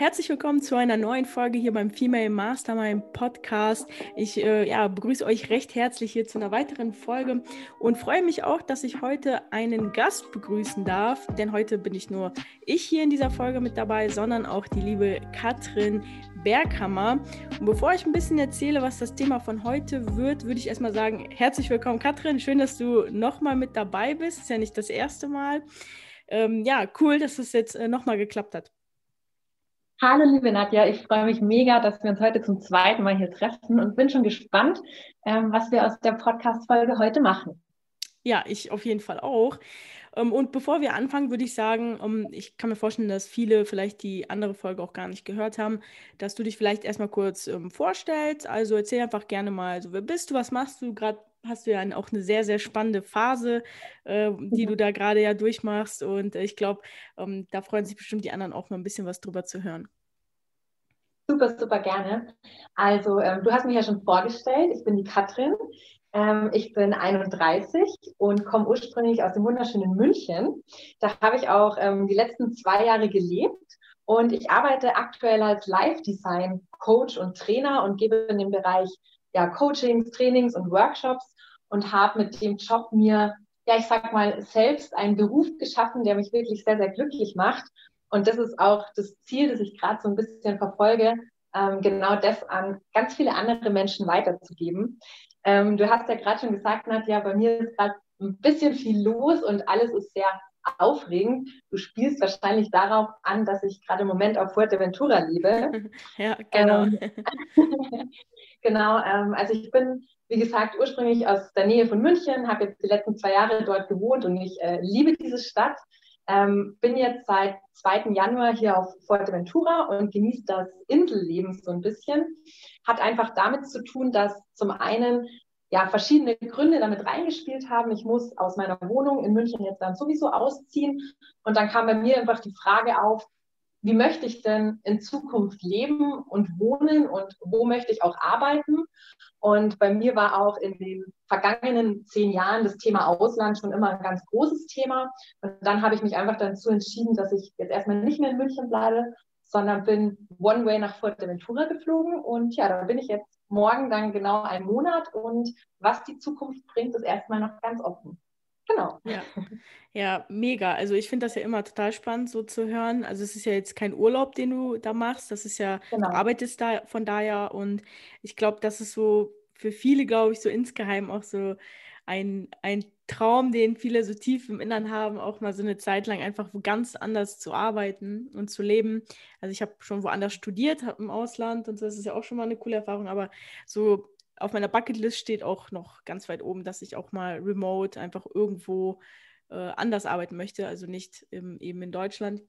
herzlich willkommen zu einer neuen Folge hier beim Female Mastermind Podcast. Ich äh, ja, begrüße euch recht herzlich hier zu einer weiteren Folge und freue mich auch, dass ich heute einen Gast begrüßen darf, denn heute bin ich nur ich hier in dieser Folge mit dabei, sondern auch die liebe Katrin Berghammer. Und bevor ich ein bisschen erzähle, was das Thema von heute wird, würde ich erstmal sagen, herzlich willkommen Katrin, schön, dass du nochmal mit dabei bist, ist ja nicht das erste Mal. Ähm, ja, cool, dass es jetzt äh, nochmal geklappt hat. Hallo liebe Nadja, ich freue mich mega, dass wir uns heute zum zweiten Mal hier treffen und bin schon gespannt, ähm, was wir aus der Podcast-Folge heute machen. Ja, ich auf jeden Fall auch. Ähm, und bevor wir anfangen, würde ich sagen, um, ich kann mir vorstellen, dass viele vielleicht die andere Folge auch gar nicht gehört haben, dass du dich vielleicht erstmal kurz ähm, vorstellst. Also erzähl einfach gerne mal, so, wer bist du, was machst du? Gerade hast du ja auch eine sehr, sehr spannende Phase, äh, die du da gerade ja durchmachst. Und äh, ich glaube, ähm, da freuen sich bestimmt die anderen auch mal ein bisschen was drüber zu hören. Super, super gerne. Also, ähm, du hast mich ja schon vorgestellt. Ich bin die Katrin. Ähm, ich bin 31 und komme ursprünglich aus dem wunderschönen München. Da habe ich auch ähm, die letzten zwei Jahre gelebt. Und ich arbeite aktuell als Live-Design-Coach und Trainer und gebe in dem Bereich ja, Coachings, Trainings und Workshops und habe mit dem Job mir, ja, ich sag mal, selbst einen Beruf geschaffen, der mich wirklich sehr, sehr glücklich macht. Und das ist auch das Ziel, das ich gerade so ein bisschen verfolge, ähm, genau das an ganz viele andere Menschen weiterzugeben. Ähm, du hast ja gerade schon gesagt, Nadja, bei mir ist gerade ein bisschen viel los und alles ist sehr aufregend. Du spielst wahrscheinlich darauf an, dass ich gerade im Moment auf Fuerteventura lebe. Ja, genau. Ähm, genau, ähm, also ich bin, wie gesagt, ursprünglich aus der Nähe von München, habe jetzt die letzten zwei Jahre dort gewohnt und ich äh, liebe diese Stadt. Ähm, bin jetzt seit 2. Januar hier auf Fuerteventura und genieße das Inselleben so ein bisschen. Hat einfach damit zu tun, dass zum einen ja, verschiedene Gründe damit reingespielt haben. Ich muss aus meiner Wohnung in München jetzt dann sowieso ausziehen. Und dann kam bei mir einfach die Frage auf, wie möchte ich denn in Zukunft leben und wohnen und wo möchte ich auch arbeiten? Und bei mir war auch in den vergangenen zehn Jahren das Thema Ausland schon immer ein ganz großes Thema. Und dann habe ich mich einfach dazu entschieden, dass ich jetzt erstmal nicht mehr in München bleibe, sondern bin One Way nach Fuerteventura geflogen. Und ja, da bin ich jetzt morgen dann genau einen Monat. Und was die Zukunft bringt, ist erstmal noch ganz offen. Genau. Ja. ja, mega. Also ich finde das ja immer total spannend, so zu hören. Also es ist ja jetzt kein Urlaub, den du da machst. Das ist ja, genau. du arbeitest da von daher. Und ich glaube, das ist so für viele, glaube ich, so insgeheim auch so ein, ein Traum, den viele so tief im Innern haben, auch mal so eine Zeit lang einfach wo ganz anders zu arbeiten und zu leben. Also ich habe schon woanders studiert, habe im Ausland und so, das ist ja auch schon mal eine coole Erfahrung, aber so auf meiner Bucketlist steht auch noch ganz weit oben, dass ich auch mal remote einfach irgendwo äh, anders arbeiten möchte, also nicht im, eben in Deutschland.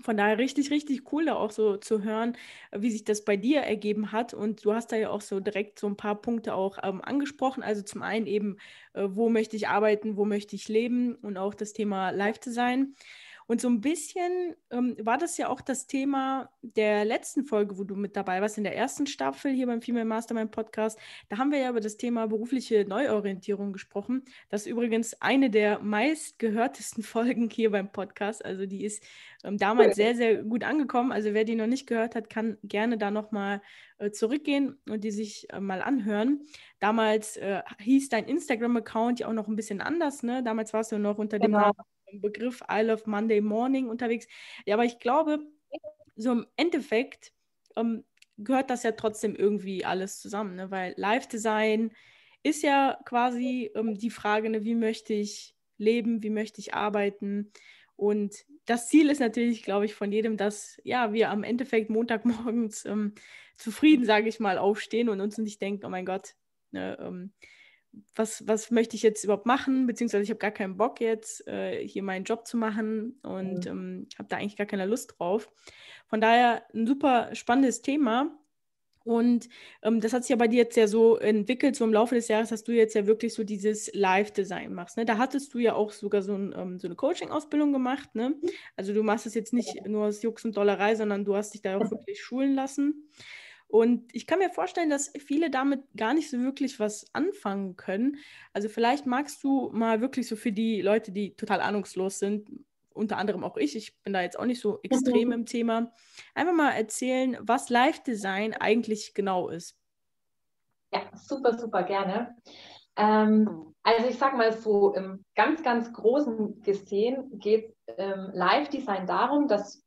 Von daher richtig, richtig cool, da auch so zu hören, wie sich das bei dir ergeben hat. Und du hast da ja auch so direkt so ein paar Punkte auch ähm, angesprochen. Also zum einen eben, äh, wo möchte ich arbeiten, wo möchte ich leben und auch das Thema Live-Design. Und so ein bisschen ähm, war das ja auch das Thema der letzten Folge, wo du mit dabei warst, in der ersten Staffel hier beim Female Mastermind Podcast. Da haben wir ja über das Thema berufliche Neuorientierung gesprochen. Das ist übrigens eine der meistgehörtesten Folgen hier beim Podcast. Also die ist ähm, damals sehr, sehr gut angekommen. Also wer die noch nicht gehört hat, kann gerne da nochmal äh, zurückgehen und die sich äh, mal anhören. Damals äh, hieß dein Instagram-Account ja auch noch ein bisschen anders. Ne? Damals warst du noch unter genau. dem Namen Begriff I Love Monday Morning unterwegs. Ja, aber ich glaube, so im Endeffekt ähm, gehört das ja trotzdem irgendwie alles zusammen, ne? weil Live-Design ist ja quasi ähm, die Frage, ne, wie möchte ich leben, wie möchte ich arbeiten. Und das Ziel ist natürlich, glaube ich, von jedem, dass ja, wir am Endeffekt Montagmorgens ähm, zufrieden, sage ich mal, aufstehen und uns nicht denken, oh mein Gott, ne, ähm, was, was möchte ich jetzt überhaupt machen, beziehungsweise ich habe gar keinen Bock jetzt, äh, hier meinen Job zu machen und mhm. ähm, habe da eigentlich gar keine Lust drauf. Von daher ein super spannendes Thema. Und ähm, das hat sich ja bei dir jetzt ja so entwickelt, so im Laufe des Jahres, dass du jetzt ja wirklich so dieses Live-Design machst. Ne? Da hattest du ja auch sogar so, ein, ähm, so eine Coaching-Ausbildung gemacht. Ne? Also du machst es jetzt nicht nur aus Jux und Dollerei, sondern du hast dich da auch wirklich schulen lassen. Und ich kann mir vorstellen, dass viele damit gar nicht so wirklich was anfangen können. Also vielleicht magst du mal wirklich so für die Leute, die total ahnungslos sind, unter anderem auch ich, ich bin da jetzt auch nicht so extrem mhm. im Thema, einfach mal erzählen, was Live-Design eigentlich genau ist. Ja, super, super gerne. Ähm, also ich sage mal so, im ganz, ganz großen gesehen geht ähm, Live-Design darum, dass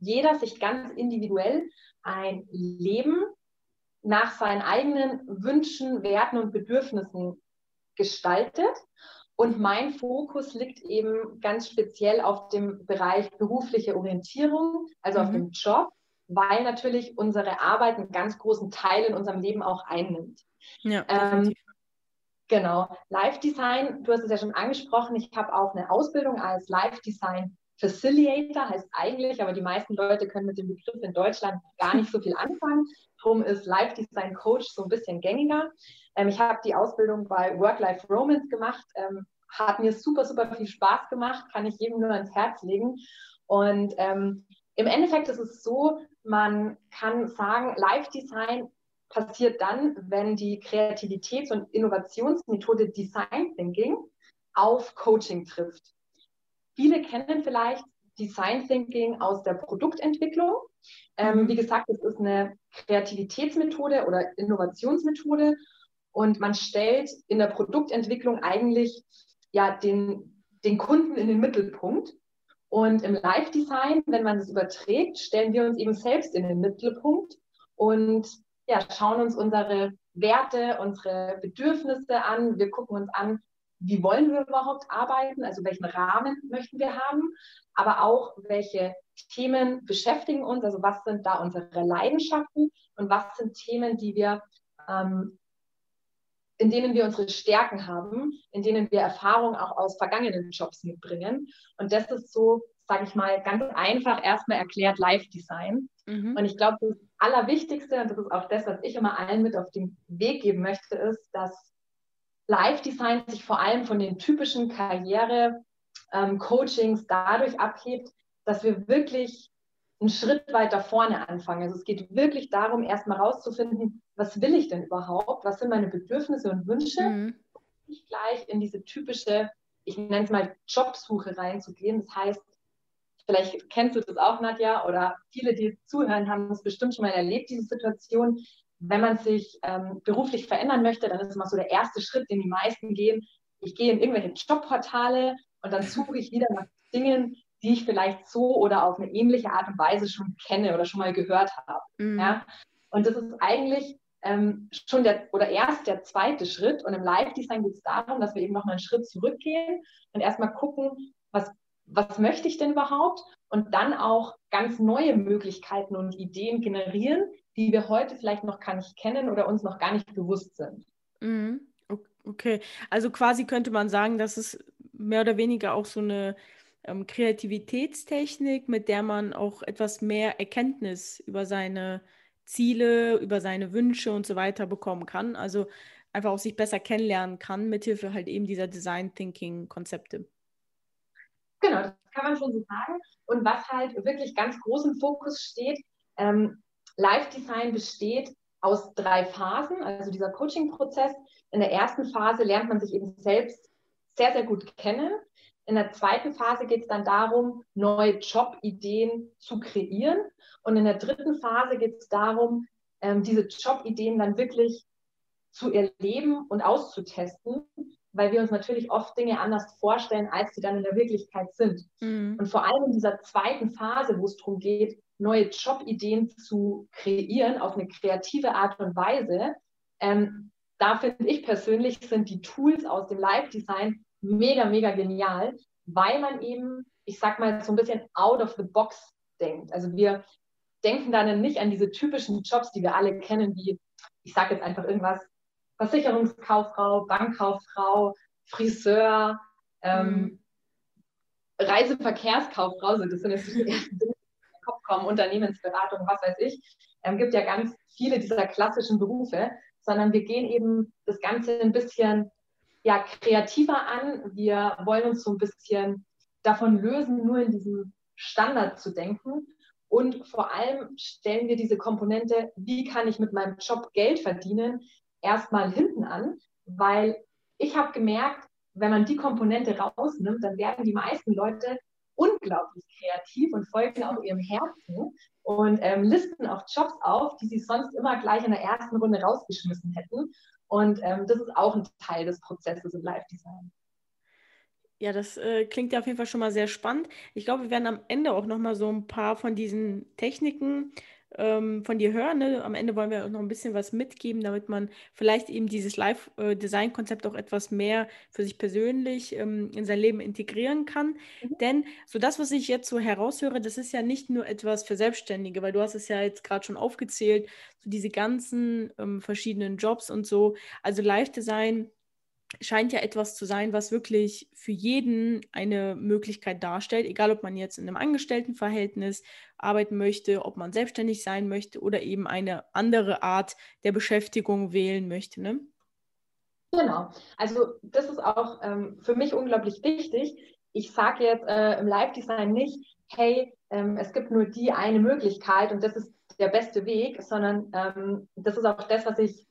jeder sich ganz individuell ein Leben nach seinen eigenen Wünschen, Werten und Bedürfnissen gestaltet. Und mein Fokus liegt eben ganz speziell auf dem Bereich berufliche Orientierung, also mhm. auf dem Job, weil natürlich unsere Arbeit einen ganz großen Teil in unserem Leben auch einnimmt. Ja, ähm, genau. Live Design, du hast es ja schon angesprochen, ich habe auch eine Ausbildung als Live Design Facilitator, heißt eigentlich, aber die meisten Leute können mit dem Begriff in Deutschland gar nicht so viel anfangen. Darum ist Live Design Coach so ein bisschen gängiger. Ähm, ich habe die Ausbildung bei Work-Life Romance gemacht. Ähm, hat mir super, super viel Spaß gemacht, kann ich jedem nur ans Herz legen. Und ähm, im Endeffekt ist es so, man kann sagen, Live Design passiert dann, wenn die Kreativitäts- und Innovationsmethode Design Thinking auf Coaching trifft. Viele kennen vielleicht Design Thinking aus der Produktentwicklung. Ähm, wie gesagt, es ist eine Kreativitätsmethode oder Innovationsmethode und man stellt in der Produktentwicklung eigentlich ja den, den Kunden in den Mittelpunkt. Und im Live-Design, wenn man das überträgt, stellen wir uns eben selbst in den Mittelpunkt und ja, schauen uns unsere Werte, unsere Bedürfnisse an. Wir gucken uns an, wie wollen wir überhaupt arbeiten, also welchen Rahmen möchten wir haben, aber auch welche Themen beschäftigen uns, also was sind da unsere Leidenschaften und was sind Themen, die wir, ähm, in denen wir unsere Stärken haben, in denen wir Erfahrung auch aus vergangenen Jobs mitbringen. Und das ist so, sage ich mal, ganz einfach erstmal erklärt Live-Design. Mhm. Und ich glaube, das Allerwichtigste, und das ist auch das, was ich immer allen mit auf den Weg geben möchte, ist, dass Live-Design sich vor allem von den typischen Karriere-Coachings ähm, dadurch abhebt, dass wir wirklich einen Schritt weiter vorne anfangen. Also es geht wirklich darum, erstmal rauszufinden, was will ich denn überhaupt? Was sind meine Bedürfnisse und Wünsche? Mhm. Nicht gleich in diese typische, ich nenne es mal Jobsuche reinzugehen. Das heißt, vielleicht kennst du das auch, Nadja, oder viele, die zuhören, haben es bestimmt schon mal erlebt, diese Situation wenn man sich ähm, beruflich verändern möchte, dann ist immer so der erste Schritt, den die meisten gehen. Ich gehe in irgendwelche Jobportale und dann suche ich wieder nach Dingen, die ich vielleicht so oder auf eine ähnliche Art und Weise schon kenne oder schon mal gehört habe. Mhm. Ja? Und das ist eigentlich ähm, schon der oder erst der zweite Schritt. Und im Live-Design geht es darum, dass wir eben noch einen Schritt zurückgehen und erstmal gucken, was, was möchte ich denn überhaupt? Und dann auch ganz neue Möglichkeiten und Ideen generieren, die wir heute vielleicht noch gar nicht kennen oder uns noch gar nicht bewusst sind. Mhm. Okay, also quasi könnte man sagen, dass es mehr oder weniger auch so eine ähm, Kreativitätstechnik, mit der man auch etwas mehr Erkenntnis über seine Ziele, über seine Wünsche und so weiter bekommen kann. Also einfach auch sich besser kennenlernen kann, mithilfe halt eben dieser Design Thinking Konzepte. Genau, das kann man schon so sagen. Und was halt wirklich ganz groß im Fokus steht, ähm, Live Design besteht aus drei Phasen, also dieser Coaching-Prozess. In der ersten Phase lernt man sich eben selbst sehr, sehr gut kennen. In der zweiten Phase geht es dann darum, neue Jobideen zu kreieren. Und in der dritten Phase geht es darum, ähm, diese Jobideen dann wirklich zu erleben und auszutesten, weil wir uns natürlich oft Dinge anders vorstellen, als sie dann in der Wirklichkeit sind. Mhm. Und vor allem in dieser zweiten Phase, wo es darum geht, neue Jobideen zu kreieren auf eine kreative Art und Weise. Ähm, da finde ich persönlich, sind die Tools aus dem Live-Design mega, mega genial, weil man eben, ich sag mal, so ein bisschen out of the box denkt. Also wir denken dann nicht an diese typischen Jobs, die wir alle kennen, wie, ich sage jetzt einfach irgendwas, Versicherungskauffrau, Bankkauffrau, Friseur, ähm, mhm. Reiseverkehrskauffrau, das sind jetzt die ersten Dinge, Kopf kommen, Unternehmensberatung, was weiß ich. Es ähm, gibt ja ganz viele dieser klassischen Berufe, sondern wir gehen eben das Ganze ein bisschen ja, kreativer an. Wir wollen uns so ein bisschen davon lösen, nur in diesem Standard zu denken. Und vor allem stellen wir diese Komponente, wie kann ich mit meinem Job Geld verdienen, erstmal hinten an, weil ich habe gemerkt, wenn man die Komponente rausnimmt, dann werden die meisten Leute unglaublich kreativ und folgen auch ihrem Herzen und ähm, listen auch Jobs auf, die sie sonst immer gleich in der ersten Runde rausgeschmissen hätten. Und ähm, das ist auch ein Teil des Prozesses im Live-Design. Ja, das äh, klingt ja auf jeden Fall schon mal sehr spannend. Ich glaube, wir werden am Ende auch noch mal so ein paar von diesen Techniken ähm, von dir hören. Ne? Am Ende wollen wir auch noch ein bisschen was mitgeben, damit man vielleicht eben dieses Live-Design-Konzept auch etwas mehr für sich persönlich ähm, in sein Leben integrieren kann. Mhm. Denn so das, was ich jetzt so heraushöre, das ist ja nicht nur etwas für Selbstständige, weil du hast es ja jetzt gerade schon aufgezählt, so diese ganzen ähm, verschiedenen Jobs und so. Also Live-Design scheint ja etwas zu sein, was wirklich für jeden eine Möglichkeit darstellt, egal ob man jetzt in einem Angestelltenverhältnis arbeiten möchte, ob man selbstständig sein möchte oder eben eine andere Art der Beschäftigung wählen möchte. Ne? Genau, also das ist auch ähm, für mich unglaublich wichtig. Ich sage jetzt äh, im Live-Design nicht, hey, ähm, es gibt nur die eine Möglichkeit und das ist der beste Weg, sondern ähm, das ist auch das, was ich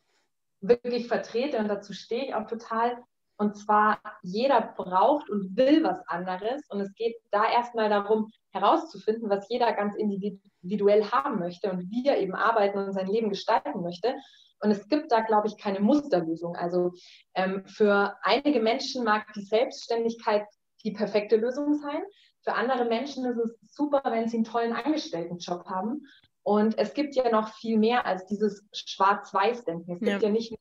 wirklich vertrete und dazu stehe ich auch total. Und zwar, jeder braucht und will was anderes. Und es geht da erstmal darum, herauszufinden, was jeder ganz individuell haben möchte und wie er eben arbeiten und sein Leben gestalten möchte. Und es gibt da, glaube ich, keine Musterlösung. Also ähm, für einige Menschen mag die Selbstständigkeit die perfekte Lösung sein. Für andere Menschen ist es super, wenn sie einen tollen Angestelltenjob haben. Und es gibt ja noch viel mehr als dieses Schwarz-Weiß-Denken. Es gibt ja. ja nicht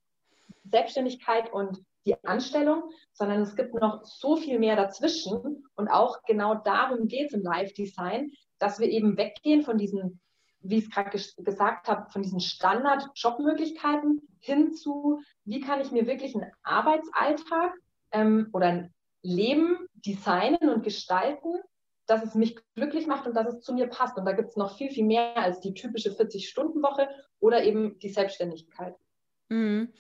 Selbstständigkeit und die Anstellung, sondern es gibt noch so viel mehr dazwischen. Und auch genau darum geht es im Live-Design, dass wir eben weggehen von diesen, wie ich es gerade gesagt habe, von diesen Standard-Jobmöglichkeiten hin zu, wie kann ich mir wirklich einen Arbeitsalltag ähm, oder ein Leben designen und gestalten, dass es mich glücklich macht und dass es zu mir passt. Und da gibt es noch viel, viel mehr als die typische 40-Stunden-Woche oder eben die Selbstständigkeit. Mhm.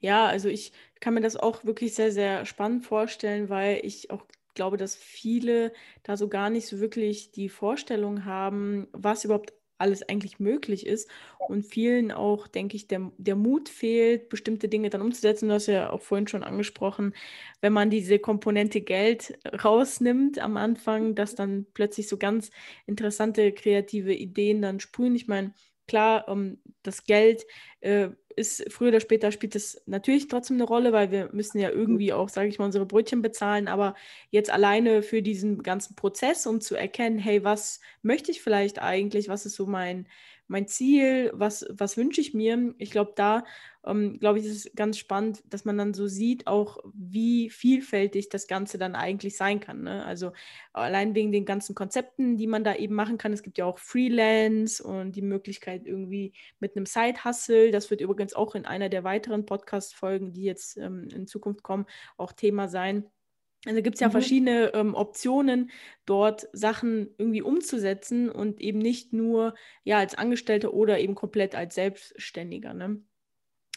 Ja, also ich kann mir das auch wirklich sehr, sehr spannend vorstellen, weil ich auch glaube, dass viele da so gar nicht so wirklich die Vorstellung haben, was überhaupt alles eigentlich möglich ist. Und vielen auch, denke ich, der, der Mut fehlt, bestimmte Dinge dann umzusetzen. Du hast ja auch vorhin schon angesprochen, wenn man diese Komponente Geld rausnimmt am Anfang, dass dann plötzlich so ganz interessante kreative Ideen dann sprühen. Ich meine, klar, um, ähm, das Geld äh, ist früher oder später spielt es natürlich trotzdem eine Rolle, weil wir müssen ja irgendwie auch, sage ich mal, unsere Brötchen bezahlen. Aber jetzt alleine für diesen ganzen Prozess, um zu erkennen, hey, was möchte ich vielleicht eigentlich, was ist so mein, mein Ziel, was, was wünsche ich mir? Ich glaube, da, ähm, glaube ich, ist es ganz spannend, dass man dann so sieht, auch wie vielfältig das Ganze dann eigentlich sein kann. Ne? Also allein wegen den ganzen Konzepten, die man da eben machen kann. Es gibt ja auch Freelance und die Möglichkeit irgendwie mit einem Side-Hustle. Das wird übrigens auch in einer der weiteren Podcast-Folgen, die jetzt ähm, in Zukunft kommen, auch Thema sein. Also gibt es ja mhm. verschiedene ähm, Optionen, dort Sachen irgendwie umzusetzen und eben nicht nur ja als Angestellter oder eben komplett als Selbstständiger. Ne?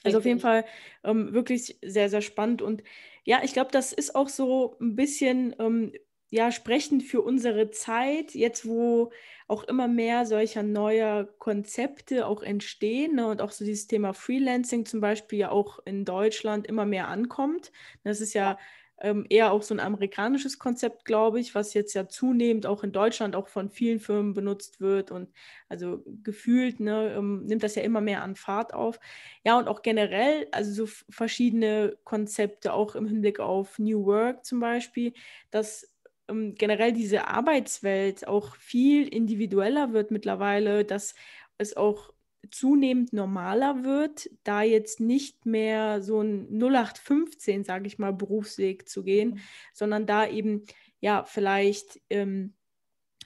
Also auf jeden Fall ähm, wirklich sehr, sehr spannend. Und ja, ich glaube, das ist auch so ein bisschen ähm, ja, sprechend für unsere Zeit, jetzt wo auch immer mehr solcher neuer Konzepte auch entstehen ne, und auch so dieses Thema Freelancing zum Beispiel ja auch in Deutschland immer mehr ankommt. Das ist ja ähm, eher auch so ein amerikanisches Konzept, glaube ich, was jetzt ja zunehmend auch in Deutschland auch von vielen Firmen benutzt wird und also gefühlt ne, ähm, nimmt das ja immer mehr an Fahrt auf. Ja, und auch generell, also so verschiedene Konzepte, auch im Hinblick auf New Work zum Beispiel, dass ähm, generell diese Arbeitswelt auch viel individueller wird mittlerweile, dass es auch zunehmend normaler wird, da jetzt nicht mehr so ein 0815, sage ich mal, Berufsweg zu gehen, mhm. sondern da eben ja vielleicht ähm,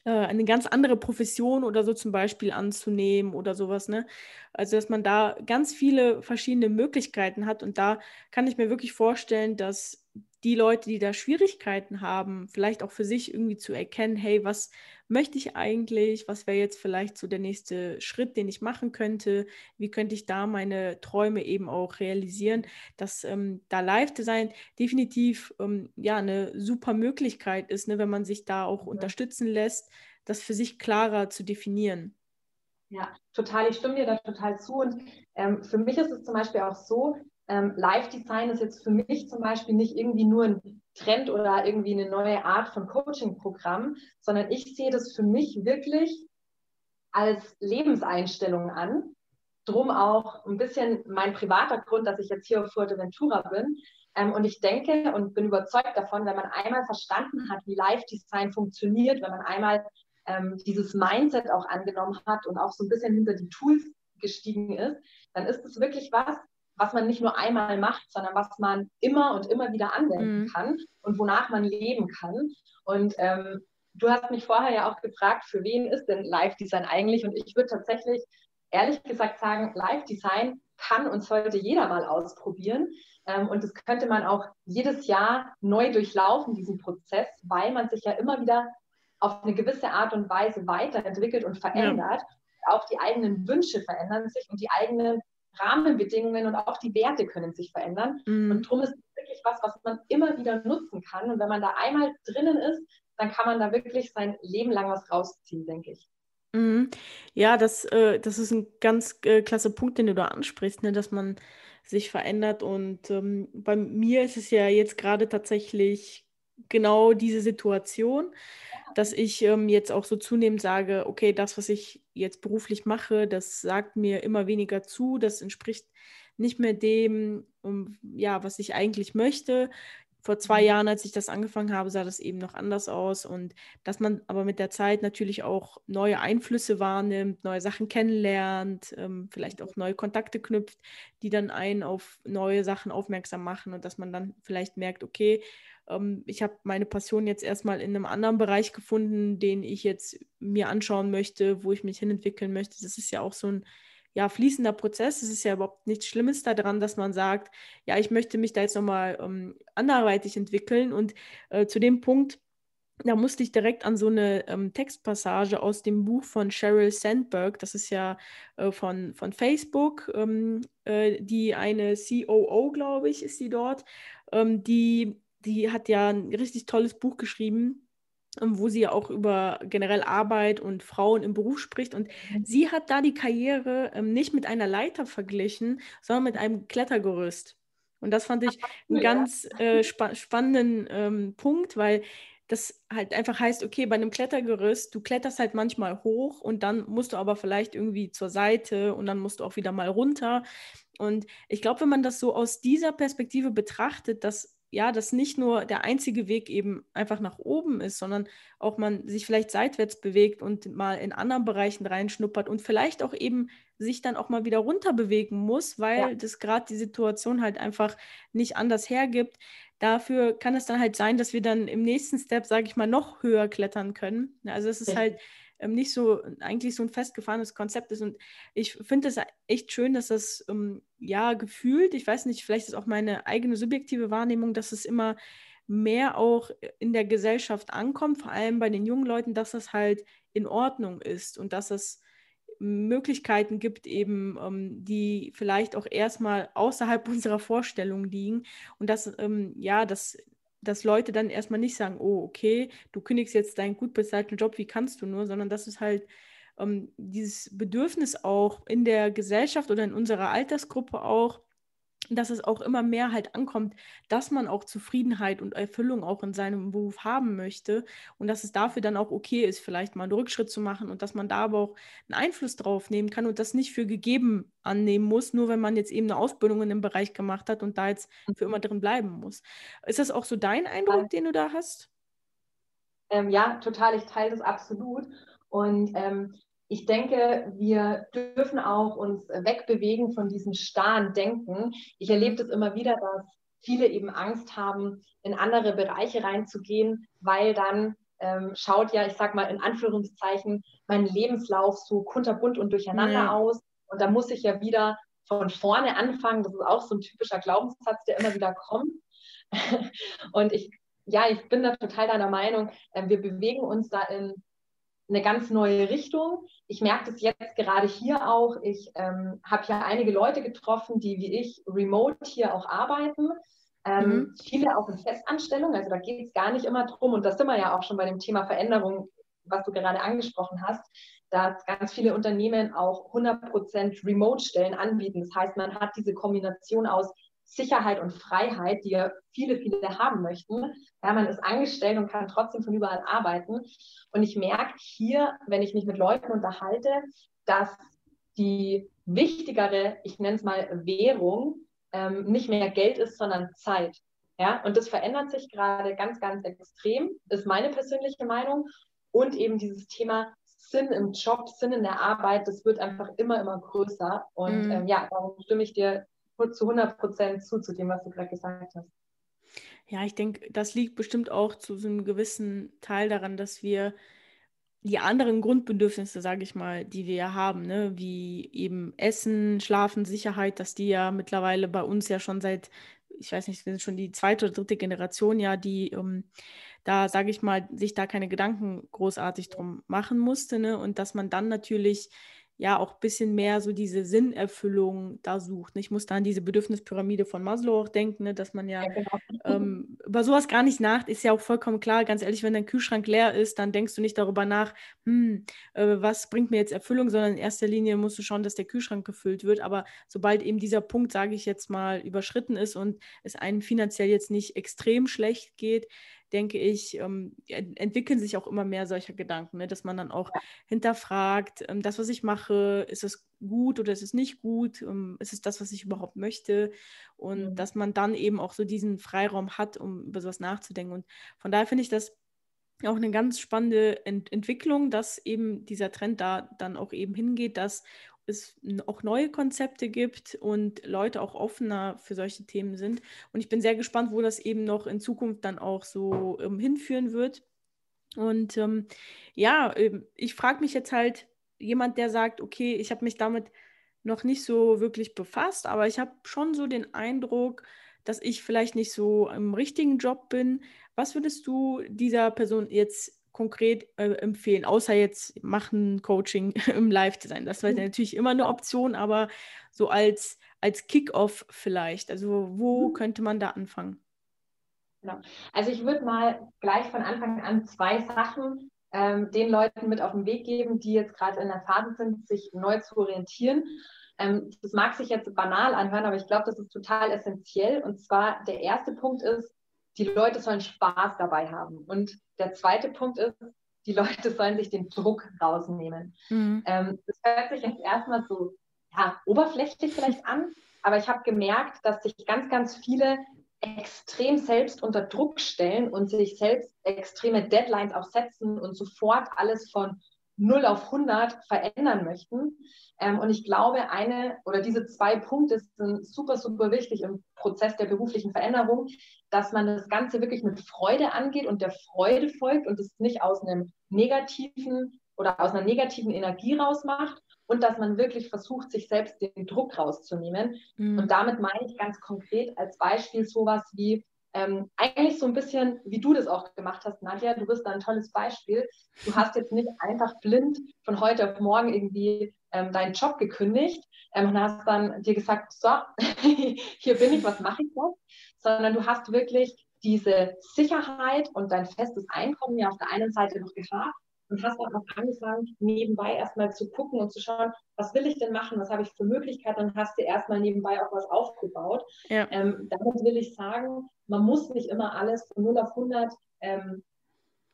äh, eine ganz andere Profession oder so zum Beispiel anzunehmen oder sowas. Ne? Also dass man da ganz viele verschiedene Möglichkeiten hat und da kann ich mir wirklich vorstellen, dass die Leute, die da Schwierigkeiten haben, vielleicht auch für sich irgendwie zu erkennen, hey, was möchte ich eigentlich? Was wäre jetzt vielleicht so der nächste Schritt, den ich machen könnte? Wie könnte ich da meine Träume eben auch realisieren? Dass ähm, da Live-Design definitiv ähm, ja eine super Möglichkeit ist, ne, wenn man sich da auch ja. unterstützen lässt, das für sich klarer zu definieren. Ja, total. Ich stimme dir da total zu. Und ähm, für mich ist es zum Beispiel auch so, ähm, Live-Design ist jetzt für mich zum Beispiel nicht irgendwie nur ein Trend oder irgendwie eine neue Art von Coaching-Programm, sondern ich sehe das für mich wirklich als Lebenseinstellung an. Drum auch ein bisschen mein privater Grund, dass ich jetzt hier auf Fuerteventura bin. Ähm, und ich denke und bin überzeugt davon, wenn man einmal verstanden hat, wie Live-Design funktioniert, wenn man einmal ähm, dieses Mindset auch angenommen hat und auch so ein bisschen hinter die Tools gestiegen ist, dann ist es wirklich was, was man nicht nur einmal macht, sondern was man immer und immer wieder anwenden mhm. kann und wonach man leben kann. Und ähm, du hast mich vorher ja auch gefragt, für wen ist denn Live-Design eigentlich? Und ich würde tatsächlich ehrlich gesagt sagen, Live-Design kann und sollte jeder mal ausprobieren. Ähm, und das könnte man auch jedes Jahr neu durchlaufen, diesen Prozess, weil man sich ja immer wieder auf eine gewisse Art und Weise weiterentwickelt und verändert. Ja. Auch die eigenen Wünsche verändern sich und die eigenen Rahmenbedingungen und auch die Werte können sich verändern. Mhm. Und darum ist es wirklich was, was man immer wieder nutzen kann. Und wenn man da einmal drinnen ist, dann kann man da wirklich sein Leben lang was rausziehen, denke ich. Mhm. Ja, das, äh, das ist ein ganz äh, klasse Punkt, den du da ansprichst, ne? dass man sich verändert. Und ähm, bei mir ist es ja jetzt gerade tatsächlich genau diese Situation, dass ich ähm, jetzt auch so zunehmend sage, okay, das, was ich jetzt beruflich mache, das sagt mir immer weniger zu, das entspricht nicht mehr dem, um, ja, was ich eigentlich möchte. Vor zwei mhm. Jahren, als ich das angefangen habe, sah das eben noch anders aus und dass man aber mit der Zeit natürlich auch neue Einflüsse wahrnimmt, neue Sachen kennenlernt, ähm, vielleicht auch neue Kontakte knüpft, die dann einen auf neue Sachen aufmerksam machen und dass man dann vielleicht merkt, okay, ähm, ich habe meine Passion jetzt erstmal in einem anderen Bereich gefunden, den ich jetzt mir anschauen möchte, wo ich mich hinentwickeln möchte. Das ist ja auch so ein ja, fließender Prozess. Es ist ja überhaupt nichts Schlimmes daran, dass man sagt, ja, ich möchte mich da jetzt nochmal ähm, anderweitig entwickeln. Und äh, zu dem Punkt, da musste ich direkt an so eine ähm, Textpassage aus dem Buch von Sheryl Sandberg, das ist ja äh, von, von Facebook, ähm, äh, die eine COO, glaube ich, ist sie dort, ähm, die die hat ja ein richtig tolles Buch geschrieben, ähm, wo sie ja auch über generell Arbeit und Frauen im Beruf spricht. Und mhm. sie hat da die Karriere ähm, nicht mit einer Leiter verglichen, sondern mit einem Klettergerüst. Und das fand ich einen ganz äh, spa spannenden ähm, Punkt, weil das halt einfach heißt, okay, bei einem Klettergerüst, du kletterst halt manchmal hoch und dann musst du aber vielleicht irgendwie zur Seite und dann musst du auch wieder mal runter. Und ich glaube, wenn man das so aus dieser Perspektive betrachtet, dass ja, dass nicht nur der einzige Weg eben einfach nach oben ist, sondern auch man sich vielleicht seitwärts bewegt und mal in anderen Bereichen reinschnuppert und vielleicht auch eben sich dann auch mal wieder runter bewegen muss, weil ja. das gerade die Situation halt einfach nicht anders hergibt. Dafür kann es dann halt sein, dass wir dann im nächsten Step, sage ich mal, noch höher klettern können. Also es ist halt ähm, nicht so eigentlich so ein festgefahrenes Konzept ist. Und ich finde es echt schön, dass das ähm, ja gefühlt, ich weiß nicht, vielleicht ist auch meine eigene subjektive Wahrnehmung, dass es immer mehr auch in der Gesellschaft ankommt, vor allem bei den jungen Leuten, dass das halt in Ordnung ist und dass es Möglichkeiten gibt, eben, ähm, die vielleicht auch erstmal außerhalb unserer Vorstellung liegen und dass, ähm, ja, dass dass Leute dann erstmal nicht sagen, oh, okay, du kündigst jetzt deinen gut bezahlten Job, wie kannst du nur, sondern das ist halt ähm, dieses Bedürfnis auch in der Gesellschaft oder in unserer Altersgruppe auch, dass es auch immer mehr halt ankommt, dass man auch Zufriedenheit und Erfüllung auch in seinem Beruf haben möchte und dass es dafür dann auch okay ist, vielleicht mal einen Rückschritt zu machen und dass man da aber auch einen Einfluss drauf nehmen kann und das nicht für gegeben annehmen muss, nur wenn man jetzt eben eine Ausbildung in dem Bereich gemacht hat und da jetzt für immer drin bleiben muss. Ist das auch so dein Eindruck, den du da hast? Ähm, ja, total. Ich teile das absolut. Und ähm, ich denke, wir dürfen auch uns wegbewegen von diesem starren Denken. Ich erlebe das immer wieder, dass viele eben Angst haben, in andere Bereiche reinzugehen, weil dann ähm, schaut ja, ich sag mal in Anführungszeichen, mein Lebenslauf so kunterbunt und durcheinander ja. aus. Und da muss ich ja wieder von vorne anfangen. Das ist auch so ein typischer Glaubenssatz, der immer wieder kommt. und ich, ja, ich bin da total deiner Meinung. Äh, wir bewegen uns da in eine ganz neue Richtung. Ich merke das jetzt gerade hier auch. Ich ähm, habe ja einige Leute getroffen, die wie ich remote hier auch arbeiten. Ähm, mhm. Viele auch in Festanstellung. Also da geht es gar nicht immer drum. Und das sind wir ja auch schon bei dem Thema Veränderung, was du gerade angesprochen hast, dass ganz viele Unternehmen auch 100% Remote-Stellen anbieten. Das heißt, man hat diese Kombination aus Sicherheit und Freiheit, die ja viele, viele haben möchten. Ja, man ist angestellt und kann trotzdem von überall arbeiten. Und ich merke hier, wenn ich mich mit Leuten unterhalte, dass die wichtigere, ich nenne es mal Währung, ähm, nicht mehr Geld ist, sondern Zeit. Ja, und das verändert sich gerade ganz, ganz extrem, ist meine persönliche Meinung. Und eben dieses Thema Sinn im Job, Sinn in der Arbeit, das wird einfach immer, immer größer. Und mhm. ähm, ja, darum stimme ich dir zu 100 Prozent zu, zu dem, was du gerade gesagt hast. Ja, ich denke, das liegt bestimmt auch zu so einem gewissen Teil daran, dass wir die anderen Grundbedürfnisse, sage ich mal, die wir ja haben, ne, wie eben Essen, Schlafen, Sicherheit, dass die ja mittlerweile bei uns ja schon seit, ich weiß nicht, wir sind schon die zweite oder dritte Generation ja, die um, da, sage ich mal, sich da keine Gedanken großartig drum machen musste, ne, und dass man dann natürlich ja auch ein bisschen mehr so diese Sinnerfüllung da sucht. Ich muss da an diese Bedürfnispyramide von Maslow auch denken, ne, dass man ja, ja genau. ähm, über sowas gar nicht nach, ist ja auch vollkommen klar, ganz ehrlich, wenn dein Kühlschrank leer ist, dann denkst du nicht darüber nach, hm, äh, was bringt mir jetzt Erfüllung, sondern in erster Linie musst du schauen, dass der Kühlschrank gefüllt wird. Aber sobald eben dieser Punkt, sage ich jetzt mal, überschritten ist und es einem finanziell jetzt nicht extrem schlecht geht, denke ich, ähm, entwickeln sich auch immer mehr solcher Gedanken, ne? dass man dann auch hinterfragt, ähm, das, was ich mache, ist es gut oder ist es nicht gut, ähm, ist es das, was ich überhaupt möchte und mhm. dass man dann eben auch so diesen Freiraum hat, um über sowas nachzudenken. Und von daher finde ich das auch eine ganz spannende Ent Entwicklung, dass eben dieser Trend da dann auch eben hingeht, dass es auch neue Konzepte gibt und Leute auch offener für solche Themen sind. Und ich bin sehr gespannt, wo das eben noch in Zukunft dann auch so ähm, hinführen wird. Und ähm, ja, ähm, ich frage mich jetzt halt, jemand, der sagt, okay, ich habe mich damit noch nicht so wirklich befasst, aber ich habe schon so den Eindruck, dass ich vielleicht nicht so im richtigen Job bin. Was würdest du dieser Person jetzt konkret äh, empfehlen, außer jetzt machen Coaching im Live-Design. Das wäre mhm. natürlich immer eine Option, aber so als, als Kick-off vielleicht. Also wo mhm. könnte man da anfangen? Genau. Also ich würde mal gleich von Anfang an zwei Sachen ähm, den Leuten mit auf den Weg geben, die jetzt gerade in der Phase sind, sich neu zu orientieren. Ähm, das mag sich jetzt banal anhören, aber ich glaube, das ist total essentiell. Und zwar der erste Punkt ist, die Leute sollen Spaß dabei haben. Und der zweite Punkt ist, die Leute sollen sich den Druck rausnehmen. Mhm. Ähm, das hört sich jetzt erstmal so ja, oberflächlich vielleicht an, aber ich habe gemerkt, dass sich ganz, ganz viele extrem selbst unter Druck stellen und sich selbst extreme Deadlines auch setzen und sofort alles von 0 auf 100 verändern möchten. Ähm, und ich glaube, eine oder diese zwei Punkte sind super, super wichtig im Prozess der beruflichen Veränderung, dass man das Ganze wirklich mit Freude angeht und der Freude folgt und es nicht aus einem negativen oder aus einer negativen Energie rausmacht und dass man wirklich versucht, sich selbst den Druck rauszunehmen. Mhm. Und damit meine ich ganz konkret als Beispiel sowas wie, ähm, eigentlich so ein bisschen, wie du das auch gemacht hast, Nadja, du bist da ein tolles Beispiel. Du hast jetzt nicht einfach blind von heute auf morgen irgendwie ähm, deinen Job gekündigt ähm, und hast dann dir gesagt, so, hier bin ich, was mache ich jetzt? Sondern du hast wirklich diese Sicherheit und dein festes Einkommen ja auf der einen Seite noch gehabt und hast dann auch angefangen, nebenbei erstmal zu gucken und zu schauen, was will ich denn machen, was habe ich für Möglichkeiten und hast dir erstmal nebenbei auch was aufgebaut. Ja. Ähm, damit will ich sagen, man muss nicht immer alles von 0 auf 100 ähm,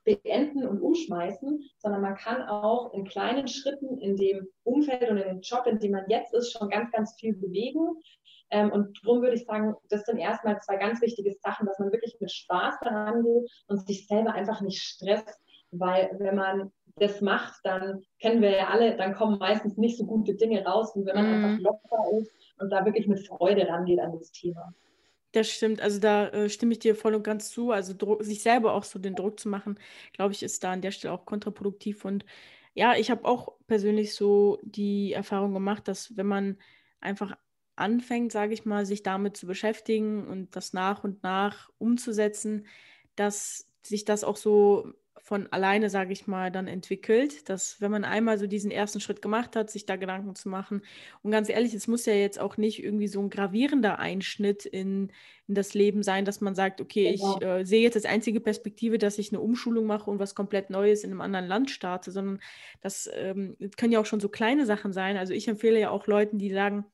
beenden und umschmeißen, sondern man kann auch in kleinen Schritten in dem Umfeld und in dem Job, in dem man jetzt ist, schon ganz, ganz viel bewegen. Ähm, und darum würde ich sagen, das sind erstmal zwei ganz wichtige Sachen, dass man wirklich mit Spaß daran geht und sich selber einfach nicht stresst, weil wenn man das macht, dann kennen wir ja alle, dann kommen meistens nicht so gute Dinge raus, wie wenn man mm. einfach locker ist und da wirklich mit Freude rangeht an das Thema. Das stimmt, also da äh, stimme ich dir voll und ganz zu. Also Druck, sich selber auch so den Druck zu machen, glaube ich, ist da an der Stelle auch kontraproduktiv. Und ja, ich habe auch persönlich so die Erfahrung gemacht, dass wenn man einfach anfängt, sage ich mal, sich damit zu beschäftigen und das nach und nach umzusetzen, dass sich das auch so von alleine, sage ich mal, dann entwickelt, dass wenn man einmal so diesen ersten Schritt gemacht hat, sich da Gedanken zu machen. Und ganz ehrlich, es muss ja jetzt auch nicht irgendwie so ein gravierender Einschnitt in, in das Leben sein, dass man sagt, okay, genau. ich äh, sehe jetzt als einzige Perspektive, dass ich eine Umschulung mache und was komplett Neues in einem anderen Land starte, sondern das ähm, können ja auch schon so kleine Sachen sein. Also ich empfehle ja auch Leuten, die sagen,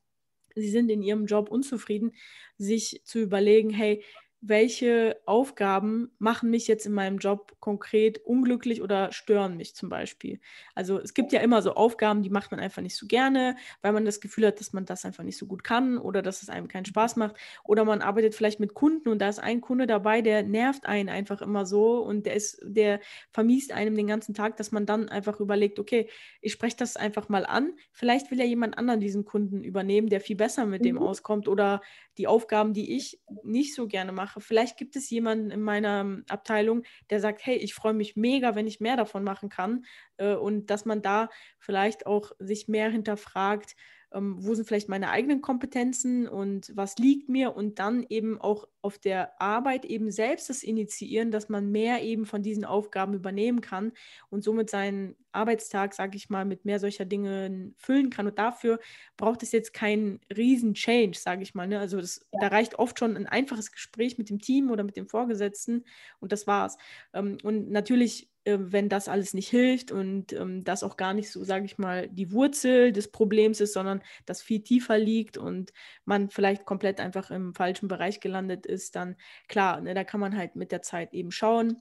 sie sind in ihrem Job unzufrieden, sich zu überlegen, hey, welche Aufgaben machen mich jetzt in meinem Job konkret unglücklich oder stören mich zum Beispiel. Also es gibt ja immer so Aufgaben, die macht man einfach nicht so gerne, weil man das Gefühl hat, dass man das einfach nicht so gut kann oder dass es einem keinen Spaß macht. Oder man arbeitet vielleicht mit Kunden und da ist ein Kunde dabei, der nervt einen einfach immer so und der ist, der vermiest einem den ganzen Tag, dass man dann einfach überlegt, okay, ich spreche das einfach mal an. Vielleicht will ja jemand anderen diesen Kunden übernehmen, der viel besser mit dem mhm. auskommt oder die Aufgaben, die ich nicht so gerne mache. Vielleicht gibt es jemanden in meiner ähm, Abteilung, der sagt, hey, ich freue mich mega, wenn ich mehr davon machen kann. Äh, und dass man da vielleicht auch sich mehr hinterfragt, ähm, wo sind vielleicht meine eigenen Kompetenzen und was liegt mir und dann eben auch auf der Arbeit eben selbst das initiieren, dass man mehr eben von diesen Aufgaben übernehmen kann und somit seinen Arbeitstag, sage ich mal, mit mehr solcher Dinge füllen kann. Und dafür braucht es jetzt keinen riesen Change, sage ich mal. Ne? Also das, ja. da reicht oft schon ein einfaches Gespräch mit dem Team oder mit dem Vorgesetzten und das war's. Ähm, und natürlich äh, wenn das alles nicht hilft und ähm, das auch gar nicht so, sage ich mal, die Wurzel des Problems ist, sondern das viel tiefer liegt und man vielleicht komplett einfach im falschen Bereich gelandet ist, dann klar, ne, da kann man halt mit der Zeit eben schauen.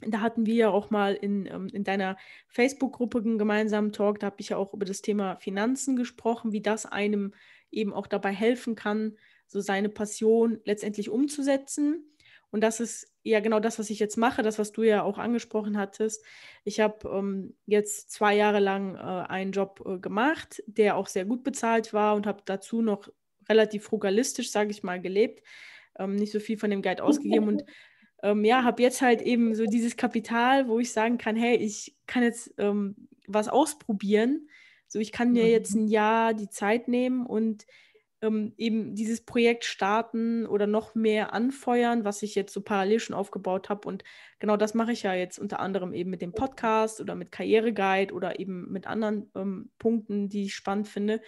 Da hatten wir ja auch mal in, ähm, in deiner Facebook-Gruppe einen gemeinsamen Talk, da habe ich ja auch über das Thema Finanzen gesprochen, wie das einem eben auch dabei helfen kann, so seine Passion letztendlich umzusetzen. Und das ist ja genau das, was ich jetzt mache, das, was du ja auch angesprochen hattest. Ich habe ähm, jetzt zwei Jahre lang äh, einen Job äh, gemacht, der auch sehr gut bezahlt war und habe dazu noch relativ frugalistisch, sage ich mal, gelebt. Ähm, nicht so viel von dem Geld ausgegeben und ähm, ja, habe jetzt halt eben so dieses Kapital, wo ich sagen kann, hey, ich kann jetzt ähm, was ausprobieren. So, ich kann mir jetzt ein Jahr die Zeit nehmen und ähm, eben dieses Projekt starten oder noch mehr anfeuern, was ich jetzt so parallel schon aufgebaut habe. Und genau das mache ich ja jetzt unter anderem eben mit dem Podcast oder mit Karriereguide oder eben mit anderen ähm, Punkten, die ich spannend finde,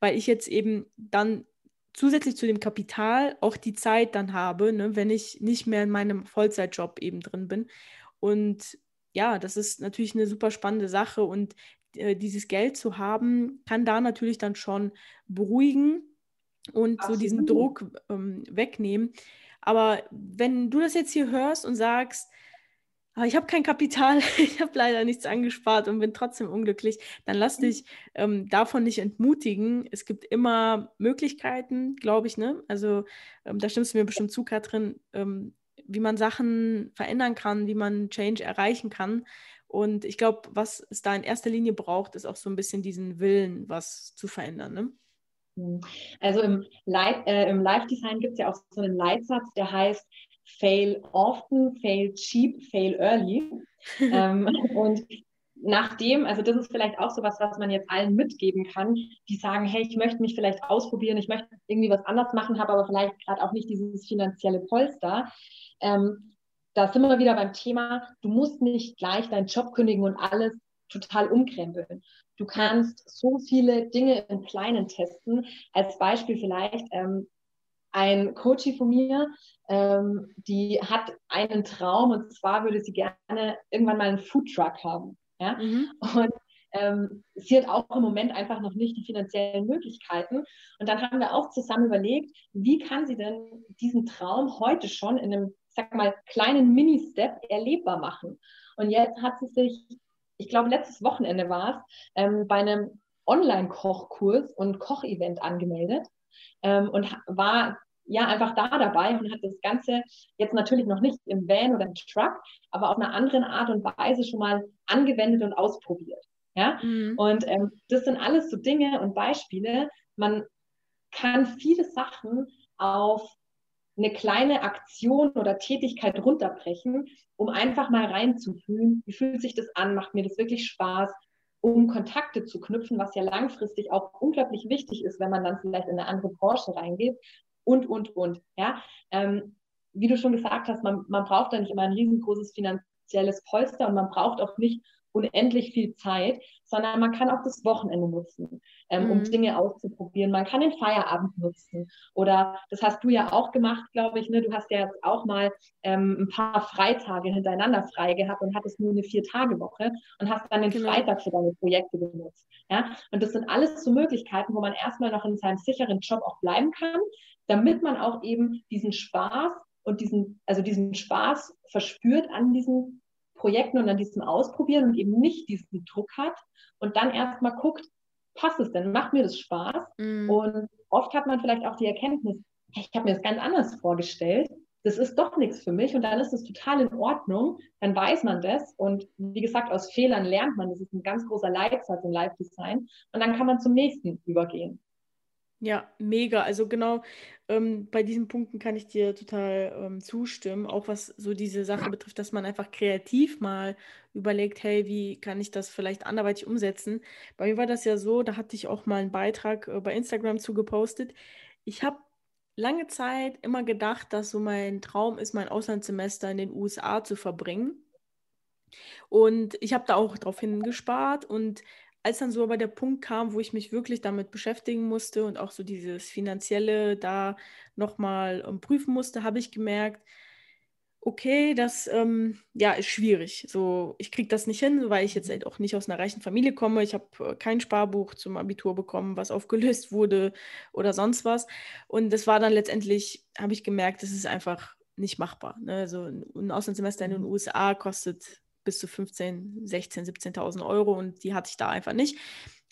weil ich jetzt eben dann zusätzlich zu dem Kapital auch die Zeit dann habe, ne, wenn ich nicht mehr in meinem Vollzeitjob eben drin bin. Und ja, das ist natürlich eine super spannende Sache und äh, dieses Geld zu haben, kann da natürlich dann schon beruhigen und Absolut. so diesen Druck ähm, wegnehmen. Aber wenn du das jetzt hier hörst und sagst, ah, ich habe kein Kapital, ich habe leider nichts angespart und bin trotzdem unglücklich, dann lass mhm. dich ähm, davon nicht entmutigen. Es gibt immer Möglichkeiten, glaube ich. Ne? Also ähm, da stimmst du mir bestimmt zu, Katrin, ähm, wie man Sachen verändern kann, wie man Change erreichen kann. Und ich glaube, was es da in erster Linie braucht, ist auch so ein bisschen diesen Willen, was zu verändern. Ne? Hm. Also im, Live, äh, im Live-Design gibt es ja auch so einen Leitsatz, der heißt Fail often, fail cheap, fail early. ähm, und nachdem, also das ist vielleicht auch so was, was man jetzt allen mitgeben kann, die sagen, hey, ich möchte mich vielleicht ausprobieren, ich möchte irgendwie was anders machen, habe aber vielleicht gerade auch nicht dieses finanzielle Polster. Ähm, da sind wir wieder beim Thema, du musst nicht gleich deinen Job kündigen und alles total umkrempeln. Du kannst so viele Dinge im Kleinen testen. Als Beispiel vielleicht ähm, ein Coach von mir, ähm, die hat einen Traum und zwar würde sie gerne irgendwann mal einen Foodtruck haben. Ja? Mhm. Und ähm, sie hat auch im Moment einfach noch nicht die finanziellen Möglichkeiten. Und dann haben wir auch zusammen überlegt, wie kann sie denn diesen Traum heute schon in einem, sag mal, kleinen Mini-Step erlebbar machen. Und jetzt hat sie sich ich glaube, letztes Wochenende war es, ähm, bei einem Online-Kochkurs und Kochevent angemeldet ähm, und war ja einfach da dabei und hat das Ganze jetzt natürlich noch nicht im Van oder im Truck, aber auf einer anderen Art und Weise schon mal angewendet und ausprobiert. Ja? Mhm. Und ähm, das sind alles so Dinge und Beispiele. Man kann viele Sachen auf eine kleine Aktion oder Tätigkeit runterbrechen, um einfach mal reinzufühlen, wie fühlt sich das an, macht mir das wirklich Spaß, um Kontakte zu knüpfen, was ja langfristig auch unglaublich wichtig ist, wenn man dann vielleicht in eine andere Branche reingeht und, und, und. Ja? Ähm, wie du schon gesagt hast, man, man braucht da nicht immer ein riesengroßes finanzielles Polster und man braucht auch nicht unendlich viel Zeit, sondern man kann auch das Wochenende nutzen, ähm, mhm. um Dinge auszuprobieren. Man kann den Feierabend nutzen. Oder das hast du ja auch gemacht, glaube ich. Ne? Du hast ja jetzt auch mal ähm, ein paar Freitage hintereinander frei gehabt und hattest nur eine Vier-Tage-Woche und hast dann den genau. Freitag für deine Projekte genutzt. Ja? Und das sind alles so Möglichkeiten, wo man erstmal noch in seinem sicheren Job auch bleiben kann, damit man auch eben diesen Spaß und diesen, also diesen Spaß verspürt an diesen Projekten und an diesem Ausprobieren und eben nicht diesen Druck hat und dann erstmal guckt, passt es denn, macht mir das Spaß? Mm. Und oft hat man vielleicht auch die Erkenntnis, ich habe mir das ganz anders vorgestellt, das ist doch nichts für mich und dann ist es total in Ordnung, dann weiß man das und wie gesagt, aus Fehlern lernt man, das ist ein ganz großer Leitsatz im Live-Design und dann kann man zum nächsten übergehen. Ja, mega. Also genau ähm, bei diesen Punkten kann ich dir total ähm, zustimmen, auch was so diese Sache betrifft, dass man einfach kreativ mal überlegt, hey, wie kann ich das vielleicht anderweitig umsetzen? Bei mir war das ja so, da hatte ich auch mal einen Beitrag äh, bei Instagram zugepostet. Ich habe lange Zeit immer gedacht, dass so mein Traum ist, mein Auslandssemester in den USA zu verbringen. Und ich habe da auch drauf hingespart und als dann so aber der Punkt kam, wo ich mich wirklich damit beschäftigen musste und auch so dieses Finanzielle da nochmal ähm, prüfen musste, habe ich gemerkt, okay, das ähm, ja, ist schwierig. So, ich kriege das nicht hin, weil ich jetzt halt auch nicht aus einer reichen Familie komme. Ich habe äh, kein Sparbuch zum Abitur bekommen, was aufgelöst wurde oder sonst was. Und das war dann letztendlich, habe ich gemerkt, das ist einfach nicht machbar. Ne? Also ein Auslandssemester in den mhm. USA kostet bis zu 15, 16, 17.000 Euro und die hatte ich da einfach nicht.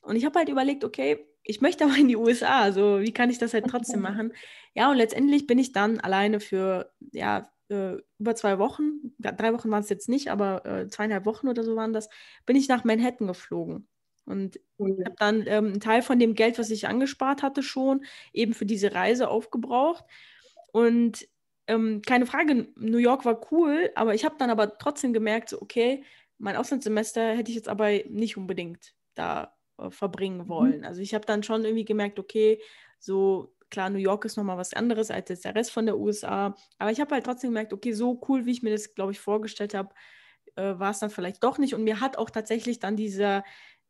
Und ich habe halt überlegt, okay, ich möchte aber in die USA, also wie kann ich das halt trotzdem machen? Ja, und letztendlich bin ich dann alleine für, ja, äh, über zwei Wochen, drei Wochen waren es jetzt nicht, aber äh, zweieinhalb Wochen oder so waren das, bin ich nach Manhattan geflogen. Und ich habe dann ähm, einen Teil von dem Geld, was ich angespart hatte, schon eben für diese Reise aufgebraucht. Und ähm, keine Frage, New York war cool, aber ich habe dann aber trotzdem gemerkt, so, okay, mein Auslandssemester hätte ich jetzt aber nicht unbedingt da äh, verbringen mhm. wollen. Mhm. Also ich habe dann schon irgendwie gemerkt, okay, so klar, New York ist nochmal was anderes als jetzt der Rest von der USA, aber ich habe halt trotzdem gemerkt, okay, so cool, wie ich mir das, glaube ich, vorgestellt habe, äh, war es dann vielleicht doch nicht. Und mir hat auch tatsächlich dann dieser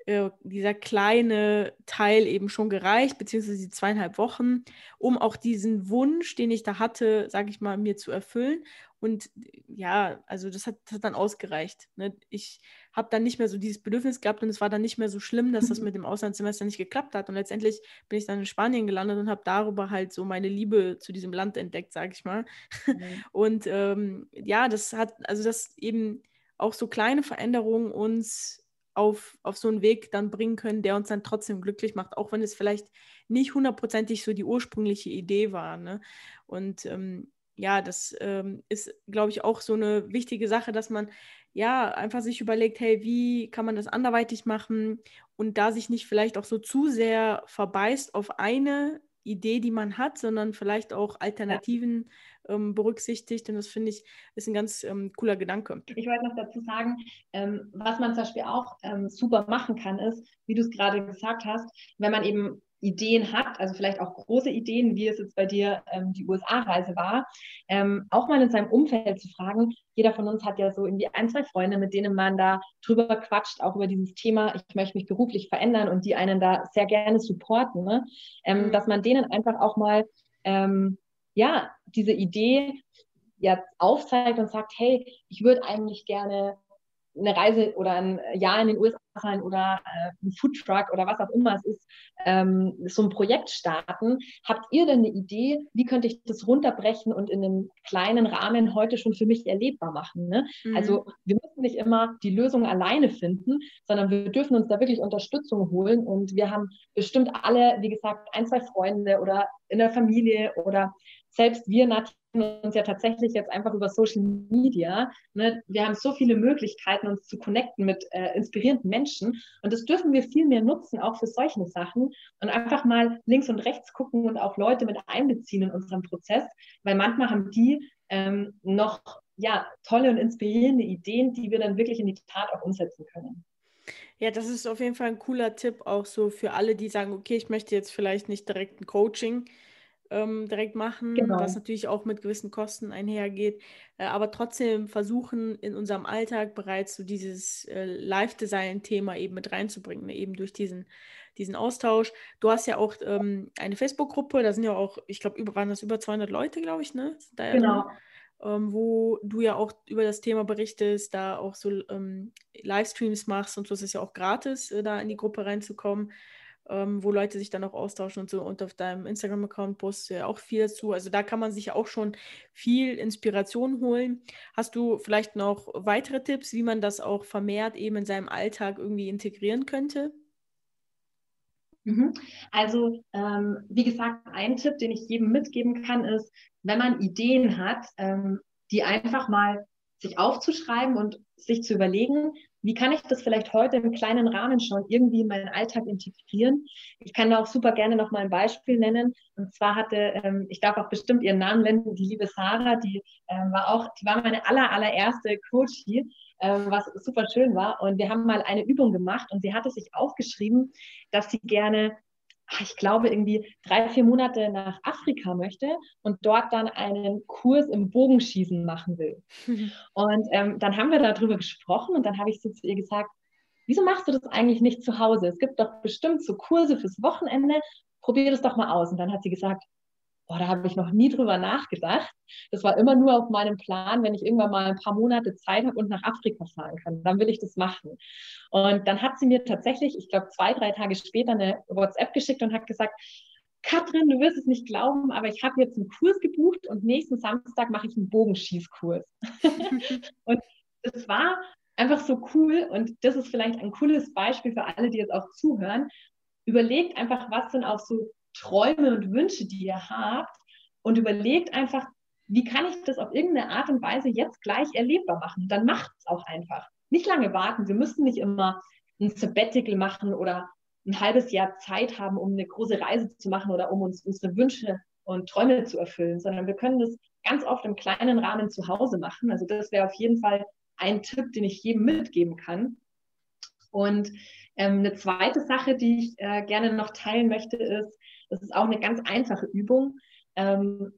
äh, dieser kleine Teil eben schon gereicht, beziehungsweise die zweieinhalb Wochen, um auch diesen Wunsch, den ich da hatte, sage ich mal, mir zu erfüllen. Und ja, also das hat, das hat dann ausgereicht. Ne? Ich habe dann nicht mehr so dieses Bedürfnis gehabt und es war dann nicht mehr so schlimm, dass das mit dem Auslandssemester nicht geklappt hat. Und letztendlich bin ich dann in Spanien gelandet und habe darüber halt so meine Liebe zu diesem Land entdeckt, sage ich mal. Mhm. Und ähm, ja, das hat, also das eben auch so kleine Veränderungen uns auf, auf so einen Weg dann bringen können, der uns dann trotzdem glücklich macht, auch wenn es vielleicht nicht hundertprozentig so die ursprüngliche Idee war. Ne? Und ähm, ja, das ähm, ist, glaube ich, auch so eine wichtige Sache, dass man ja einfach sich überlegt, hey, wie kann man das anderweitig machen und da sich nicht vielleicht auch so zu sehr verbeißt auf eine Idee, die man hat, sondern vielleicht auch Alternativen ja. Ähm, berücksichtigt. Und das finde ich ist ein ganz ähm, cooler Gedanke. Ich wollte noch dazu sagen, ähm, was man zum Beispiel auch ähm, super machen kann, ist, wie du es gerade gesagt hast, wenn man eben Ideen hat, also vielleicht auch große Ideen, wie es jetzt bei dir ähm, die USA-Reise war, ähm, auch mal in seinem Umfeld zu fragen. Jeder von uns hat ja so irgendwie ein, zwei Freunde, mit denen man da drüber quatscht, auch über dieses Thema, ich möchte mich beruflich verändern und die einen da sehr gerne supporten, ne? ähm, mhm. dass man denen einfach auch mal ähm, ja diese Idee jetzt aufzeigt und sagt, hey, ich würde eigentlich gerne eine Reise oder ein Jahr in den USA sein oder äh, ein Foodtruck oder was auch immer es ist, ähm, so ein Projekt starten. Habt ihr denn eine Idee, wie könnte ich das runterbrechen und in einem kleinen Rahmen heute schon für mich erlebbar machen? Ne? Mhm. Also wir müssen nicht immer die Lösung alleine finden, sondern wir dürfen uns da wirklich Unterstützung holen und wir haben bestimmt alle, wie gesagt, ein, zwei Freunde oder in der Familie oder selbst wir natürlich uns ja tatsächlich jetzt einfach über Social Media. Ne? Wir haben so viele Möglichkeiten, uns zu connecten mit äh, inspirierenden Menschen. Und das dürfen wir viel mehr nutzen, auch für solche Sachen. Und einfach mal links und rechts gucken und auch Leute mit einbeziehen in unseren Prozess. Weil manchmal haben die ähm, noch ja, tolle und inspirierende Ideen, die wir dann wirklich in die Tat auch umsetzen können. Ja, das ist auf jeden Fall ein cooler Tipp, auch so für alle, die sagen, okay, ich möchte jetzt vielleicht nicht direkt ein Coaching, ähm, direkt machen, genau. was natürlich auch mit gewissen Kosten einhergeht, äh, aber trotzdem versuchen in unserem Alltag bereits so dieses äh, Live-Design-Thema eben mit reinzubringen, ne? eben durch diesen, diesen Austausch. Du hast ja auch ähm, eine Facebook-Gruppe, da sind ja auch, ich glaube, über, waren das über 200 Leute, glaube ich, ne? Ja genau. Ähm, wo du ja auch über das Thema berichtest, da auch so ähm, Livestreams machst und so ist es ja auch gratis, äh, da in die Gruppe reinzukommen ähm, wo Leute sich dann auch austauschen und so. Und auf deinem Instagram-Account postest du ja auch viel dazu. Also da kann man sich auch schon viel Inspiration holen. Hast du vielleicht noch weitere Tipps, wie man das auch vermehrt eben in seinem Alltag irgendwie integrieren könnte? Mhm. Also, ähm, wie gesagt, ein Tipp, den ich jedem mitgeben kann, ist, wenn man Ideen hat, ähm, die einfach mal sich aufzuschreiben und sich zu überlegen, wie kann ich das vielleicht heute im kleinen Rahmen schon irgendwie in meinen Alltag integrieren? Ich kann da auch super gerne noch mal ein Beispiel nennen. Und zwar hatte, ähm, ich darf auch bestimmt ihren Namen nennen, die liebe Sarah, die ähm, war auch, die war meine aller, allererste Coachie, ähm, was super schön war. Und wir haben mal eine Übung gemacht und sie hatte sich aufgeschrieben, dass sie gerne ich glaube, irgendwie drei, vier Monate nach Afrika möchte und dort dann einen Kurs im Bogenschießen machen will. Und ähm, dann haben wir darüber gesprochen und dann habe ich so zu ihr gesagt, wieso machst du das eigentlich nicht zu Hause? Es gibt doch bestimmt so Kurse fürs Wochenende, probier das doch mal aus. Und dann hat sie gesagt, boah, da habe ich noch nie drüber nachgedacht. Das war immer nur auf meinem Plan, wenn ich irgendwann mal ein paar Monate Zeit habe und nach Afrika fahren kann, dann will ich das machen. Und dann hat sie mir tatsächlich, ich glaube, zwei, drei Tage später eine WhatsApp geschickt und hat gesagt, Katrin, du wirst es nicht glauben, aber ich habe jetzt einen Kurs gebucht und nächsten Samstag mache ich einen Bogenschießkurs. und es war einfach so cool und das ist vielleicht ein cooles Beispiel für alle, die jetzt auch zuhören. Überlegt einfach, was sind auch so Träume und Wünsche, die ihr habt und überlegt einfach, wie kann ich das auf irgendeine Art und Weise jetzt gleich erlebbar machen? Dann macht es auch einfach. Nicht lange warten. Wir müssen nicht immer ein Sabbatical machen oder ein halbes Jahr Zeit haben, um eine große Reise zu machen oder um uns unsere Wünsche und Träume zu erfüllen, sondern wir können das ganz oft im kleinen Rahmen zu Hause machen. Also das wäre auf jeden Fall ein Tipp, den ich jedem mitgeben kann. Und ähm, eine zweite Sache, die ich äh, gerne noch teilen möchte, ist, das ist auch eine ganz einfache Übung. Ähm,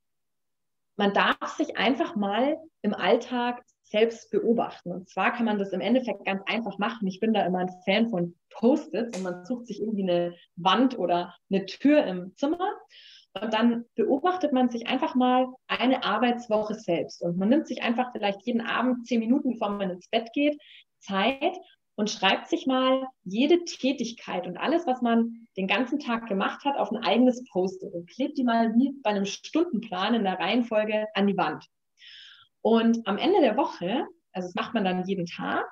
man darf sich einfach mal im Alltag selbst beobachten. Und zwar kann man das im Endeffekt ganz einfach machen. Ich bin da immer ein Fan von Post-its und man sucht sich irgendwie eine Wand oder eine Tür im Zimmer und dann beobachtet man sich einfach mal eine Arbeitswoche selbst. Und man nimmt sich einfach vielleicht jeden Abend zehn Minuten, bevor man ins Bett geht, Zeit und schreibt sich mal jede Tätigkeit und alles, was man den ganzen Tag gemacht hat, auf ein eigenes Post-it und klebt die mal wie bei einem Stundenplan in der Reihenfolge an die Wand. Und am Ende der Woche, also das macht man dann jeden Tag,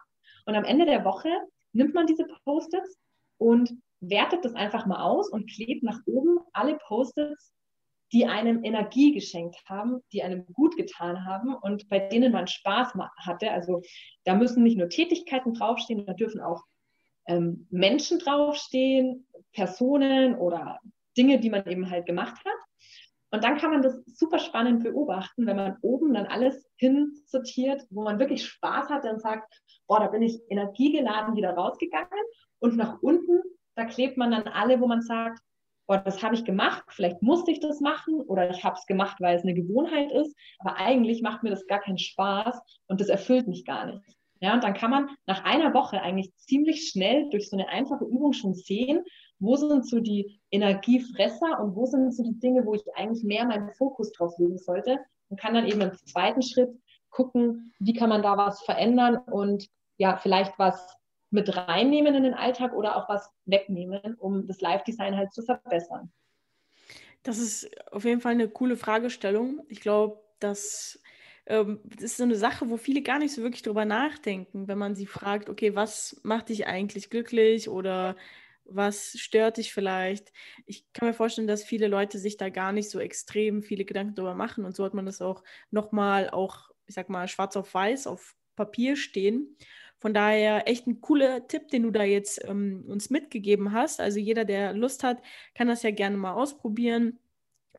und am Ende der Woche nimmt man diese Post-its und wertet das einfach mal aus und klebt nach oben alle Post-its die einem Energie geschenkt haben, die einem gut getan haben und bei denen man Spaß hatte. Also da müssen nicht nur Tätigkeiten draufstehen, da dürfen auch ähm, Menschen draufstehen, Personen oder Dinge, die man eben halt gemacht hat. Und dann kann man das super spannend beobachten, wenn man oben dann alles hinsortiert, wo man wirklich Spaß hatte und sagt, boah, da bin ich energiegeladen wieder rausgegangen. Und nach unten, da klebt man dann alle, wo man sagt, boah, das habe ich gemacht, vielleicht musste ich das machen oder ich habe es gemacht, weil es eine Gewohnheit ist, aber eigentlich macht mir das gar keinen Spaß und das erfüllt mich gar nicht. Ja, und dann kann man nach einer Woche eigentlich ziemlich schnell durch so eine einfache Übung schon sehen, wo sind so die Energiefresser und wo sind so die Dinge, wo ich eigentlich mehr meinen Fokus drauf legen sollte und kann dann eben im zweiten Schritt gucken, wie kann man da was verändern und ja, vielleicht was mit reinnehmen in den Alltag oder auch was wegnehmen, um das Live-Design halt zu verbessern? Das ist auf jeden Fall eine coole Fragestellung. Ich glaube, das, ähm, das ist so eine Sache, wo viele gar nicht so wirklich drüber nachdenken, wenn man sie fragt, okay, was macht dich eigentlich glücklich oder was stört dich vielleicht? Ich kann mir vorstellen, dass viele Leute sich da gar nicht so extrem viele Gedanken drüber machen und so hat man das auch nochmal auch, ich sag mal, schwarz auf weiß auf Papier stehen. Von daher echt ein cooler Tipp, den du da jetzt ähm, uns mitgegeben hast. Also jeder, der Lust hat, kann das ja gerne mal ausprobieren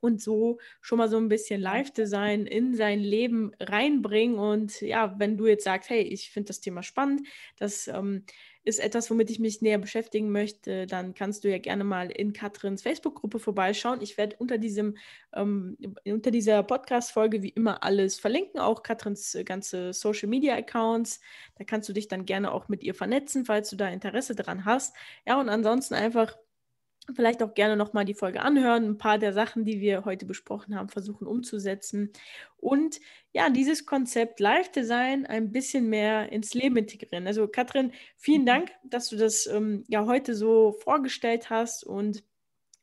und so schon mal so ein bisschen Live-Design in sein Leben reinbringen. Und ja, wenn du jetzt sagst, hey, ich finde das Thema spannend, das ähm, ist etwas, womit ich mich näher beschäftigen möchte, dann kannst du ja gerne mal in Katrins Facebook-Gruppe vorbeischauen. Ich werde unter diesem, ähm, unter dieser Podcast-Folge wie immer alles verlinken, auch Katrins ganze Social-Media-Accounts. Da kannst du dich dann gerne auch mit ihr vernetzen, falls du da Interesse dran hast. Ja, und ansonsten einfach vielleicht auch gerne nochmal die Folge anhören, ein paar der Sachen, die wir heute besprochen haben, versuchen umzusetzen und ja, dieses Konzept Live-Design ein bisschen mehr ins Leben integrieren. Also Katrin, vielen mhm. Dank, dass du das ähm, ja heute so vorgestellt hast und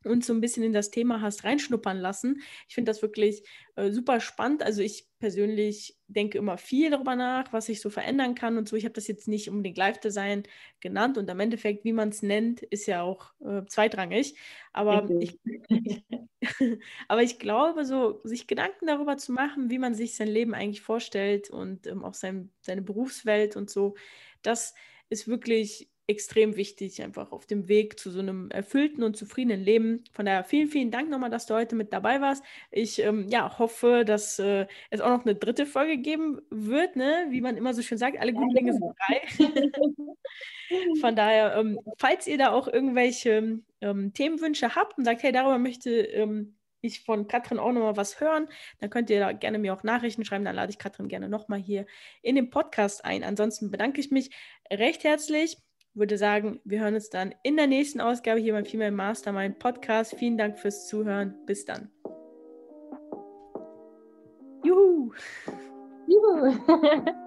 uns so ein bisschen in das Thema hast reinschnuppern lassen. Ich finde das wirklich äh, super spannend. Also ich persönlich denke immer viel darüber nach, was ich so verändern kann und so. Ich habe das jetzt nicht unbedingt Live-Design genannt und im Endeffekt, wie man es nennt, ist ja auch äh, zweitrangig. Aber ich, aber ich glaube, so sich Gedanken darüber zu machen, wie man sich sein Leben eigentlich vorstellt und ähm, auch sein, seine Berufswelt und so, das ist wirklich extrem wichtig, einfach auf dem Weg zu so einem erfüllten und zufriedenen Leben. Von daher vielen, vielen Dank nochmal, dass du heute mit dabei warst. Ich ähm, ja, hoffe, dass äh, es auch noch eine dritte Folge geben wird, ne? wie man immer so schön sagt, alle guten Dinge sind drei. Von daher, ähm, falls ihr da auch irgendwelche ähm, Themenwünsche habt und sagt, hey, darüber möchte ähm, ich von Katrin auch nochmal was hören, dann könnt ihr da gerne mir auch Nachrichten schreiben. Dann lade ich Katrin gerne nochmal hier in den Podcast ein. Ansonsten bedanke ich mich recht herzlich würde sagen, wir hören uns dann in der nächsten Ausgabe hier beim Female Mastermind Podcast. Vielen Dank fürs Zuhören. Bis dann. Juhu! Juhu!